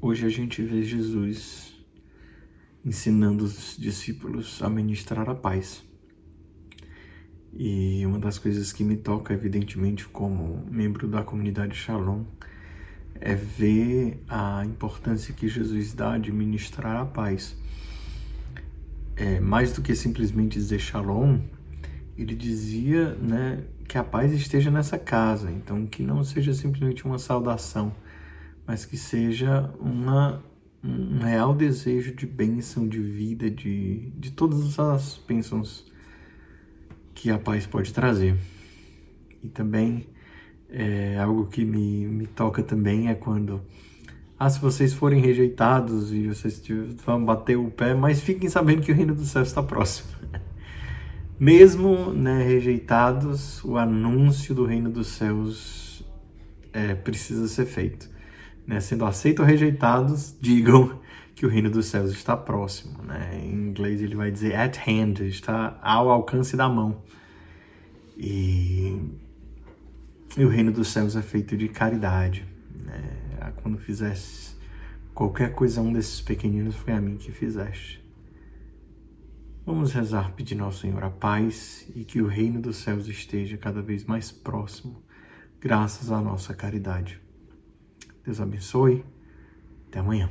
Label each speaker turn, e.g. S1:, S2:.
S1: Hoje a gente vê Jesus ensinando os discípulos a ministrar a paz. E uma das coisas que me toca, evidentemente, como membro da comunidade Shalom, é ver a importância que Jesus dá de ministrar a paz. É, mais do que simplesmente dizer Shalom, ele dizia né, que a paz esteja nessa casa, então que não seja simplesmente uma saudação mas que seja uma, um real desejo de bênção, de vida, de, de todas as bênçãos que a paz pode trazer. E também é, algo que me, me toca também é quando ah, se vocês forem rejeitados e vocês vão bater o pé, mas fiquem sabendo que o reino dos céus está próximo. Mesmo né, rejeitados, o anúncio do reino dos céus é, precisa ser feito né, sendo aceitos ou rejeitados, digam que o reino dos céus está próximo. Né? Em inglês ele vai dizer at hand, está ao alcance da mão. E, e o reino dos céus é feito de caridade. Né? Quando fizesse qualquer coisa um desses pequeninos, foi a mim que fizeste. Vamos rezar pedindo ao Senhor a paz e que o reino dos céus esteja cada vez mais próximo, graças à nossa caridade. Deus abençoe. Até amanhã.